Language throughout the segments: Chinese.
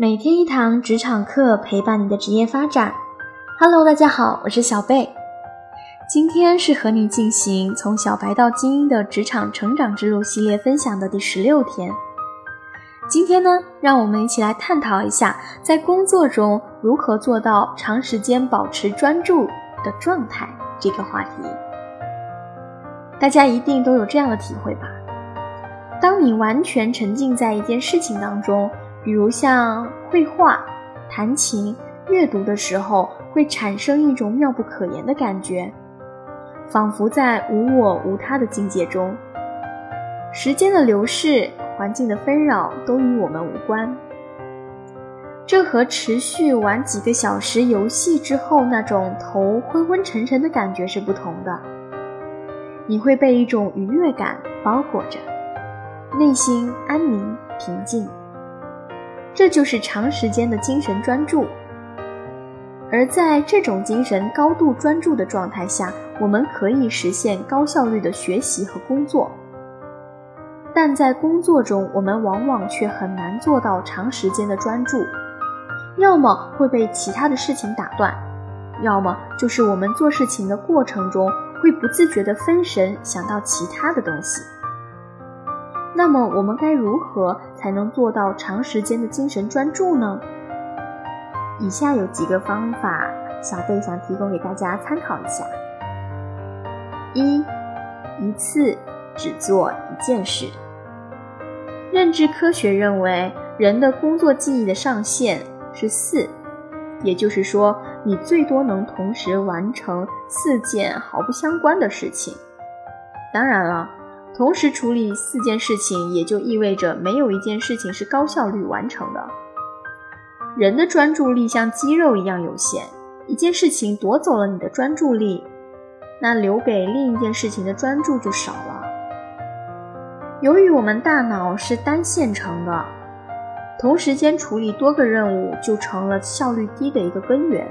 每天一堂职场课，陪伴你的职业发展。Hello，大家好，我是小贝。今天是和你进行从小白到精英的职场成长之路系列分享的第十六天。今天呢，让我们一起来探讨一下，在工作中如何做到长时间保持专注的状态这个话题。大家一定都有这样的体会吧？当你完全沉浸在一件事情当中。比如像绘画、弹琴、阅读的时候，会产生一种妙不可言的感觉，仿佛在无我无他的境界中。时间的流逝、环境的纷扰都与我们无关。这和持续玩几个小时游戏之后那种头昏昏沉沉的感觉是不同的。你会被一种愉悦感包裹着，内心安宁平静。这就是长时间的精神专注，而在这种精神高度专注的状态下，我们可以实现高效率的学习和工作。但在工作中，我们往往却很难做到长时间的专注，要么会被其他的事情打断，要么就是我们做事情的过程中会不自觉地分神，想到其他的东西。那么我们该如何才能做到长时间的精神专注呢？以下有几个方法，小贝想提供给大家参考一下。一，一次只做一件事。认知科学认为，人的工作记忆的上限是四，也就是说，你最多能同时完成四件毫不相关的事情。当然了。同时处理四件事情，也就意味着没有一件事情是高效率完成的。人的专注力像肌肉一样有限，一件事情夺走了你的专注力，那留给另一件事情的专注就少了。由于我们大脑是单线程的，同时间处理多个任务就成了效率低的一个根源。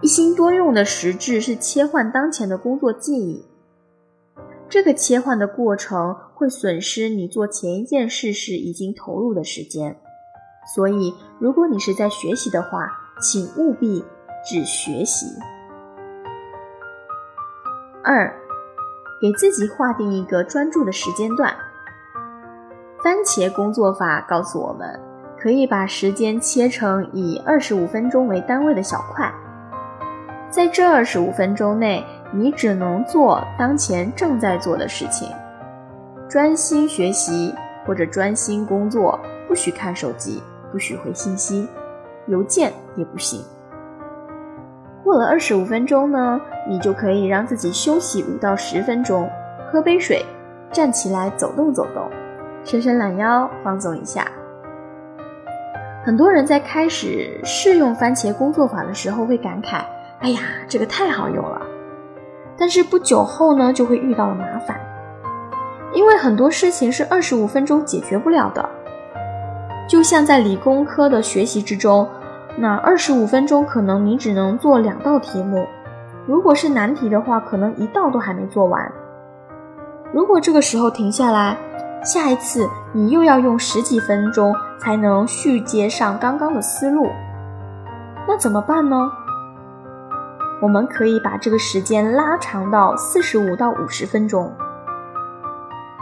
一心多用的实质是切换当前的工作记忆。这个切换的过程会损失你做前一件事时已经投入的时间，所以如果你是在学习的话，请务必只学习。二，给自己划定一个专注的时间段。番茄工作法告诉我们，可以把时间切成以二十五分钟为单位的小块，在这二十五分钟内。你只能做当前正在做的事情，专心学习或者专心工作，不许看手机，不许回信息，邮件也不行。过了二十五分钟呢，你就可以让自己休息五到十分钟，喝杯水，站起来走动走动，伸伸懒腰，放松一下。很多人在开始试用番茄工作法的时候会感慨：“哎呀，这个太好用了。”但是不久后呢，就会遇到了麻烦，因为很多事情是二十五分钟解决不了的。就像在理工科的学习之中，那二十五分钟可能你只能做两道题目，如果是难题的话，可能一道都还没做完。如果这个时候停下来，下一次你又要用十几分钟才能续接上刚刚的思路，那怎么办呢？我们可以把这个时间拉长到四十五到五十分钟。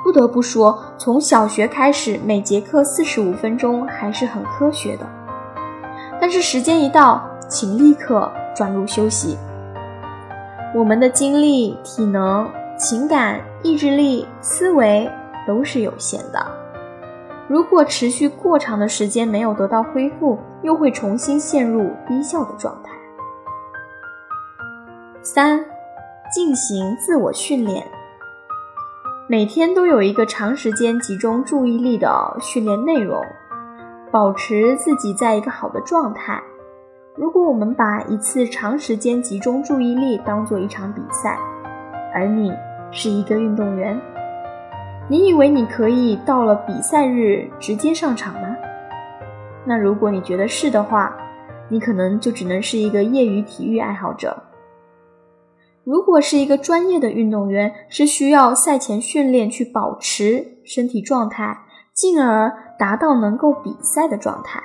不得不说，从小学开始，每节课四十五分钟还是很科学的。但是时间一到，请立刻转入休息。我们的精力、体能、情感、意志力、思维都是有限的。如果持续过长的时间没有得到恢复，又会重新陷入低效的状态。三，进行自我训练。每天都有一个长时间集中注意力的训练内容，保持自己在一个好的状态。如果我们把一次长时间集中注意力当做一场比赛，而你是一个运动员，你以为你可以到了比赛日直接上场吗？那如果你觉得是的话，你可能就只能是一个业余体育爱好者。如果是一个专业的运动员，是需要赛前训练去保持身体状态，进而达到能够比赛的状态。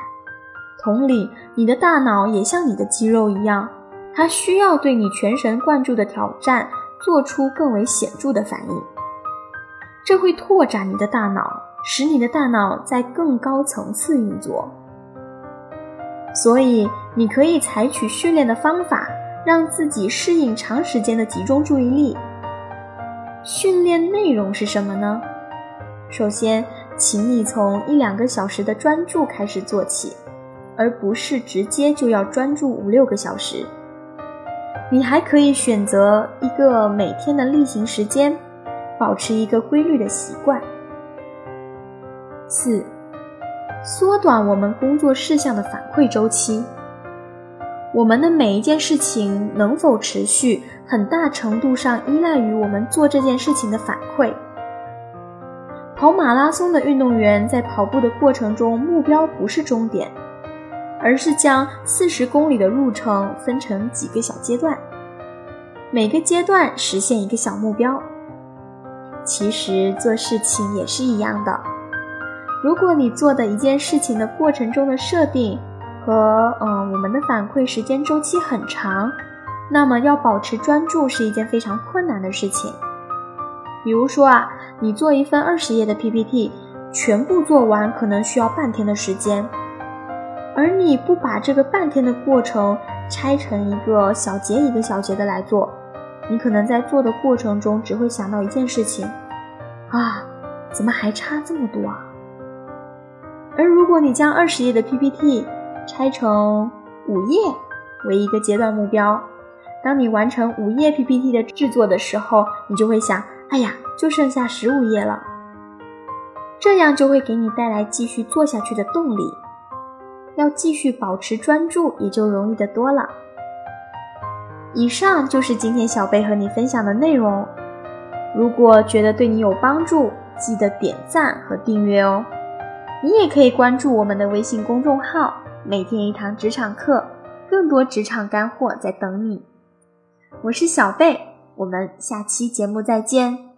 同理，你的大脑也像你的肌肉一样，它需要对你全神贯注的挑战做出更为显著的反应。这会拓展你的大脑，使你的大脑在更高层次运作。所以，你可以采取训练的方法，让自己适应长时间的集中注意力。训练内容是什么呢？首先，请你从一两个小时的专注开始做起。而不是直接就要专注五六个小时。你还可以选择一个每天的例行时间，保持一个规律的习惯。四、缩短我们工作事项的反馈周期。我们的每一件事情能否持续，很大程度上依赖于我们做这件事情的反馈。跑马拉松的运动员在跑步的过程中，目标不是终点。而是将四十公里的路程分成几个小阶段，每个阶段实现一个小目标。其实做事情也是一样的，如果你做的一件事情的过程中的设定和嗯我们的反馈时间周期很长，那么要保持专注是一件非常困难的事情。比如说啊，你做一份二十页的 PPT，全部做完可能需要半天的时间。而你不把这个半天的过程拆成一个小节一个小节的来做，你可能在做的过程中只会想到一件事情：啊，怎么还差这么多啊？而如果你将二十页的 PPT 拆成五页为一个阶段目标，当你完成五页 PPT 的制作的时候，你就会想：哎呀，就剩下十五页了。这样就会给你带来继续做下去的动力。要继续保持专注，也就容易的多了。以上就是今天小贝和你分享的内容。如果觉得对你有帮助，记得点赞和订阅哦。你也可以关注我们的微信公众号“每天一堂职场课”，更多职场干货在等你。我是小贝，我们下期节目再见。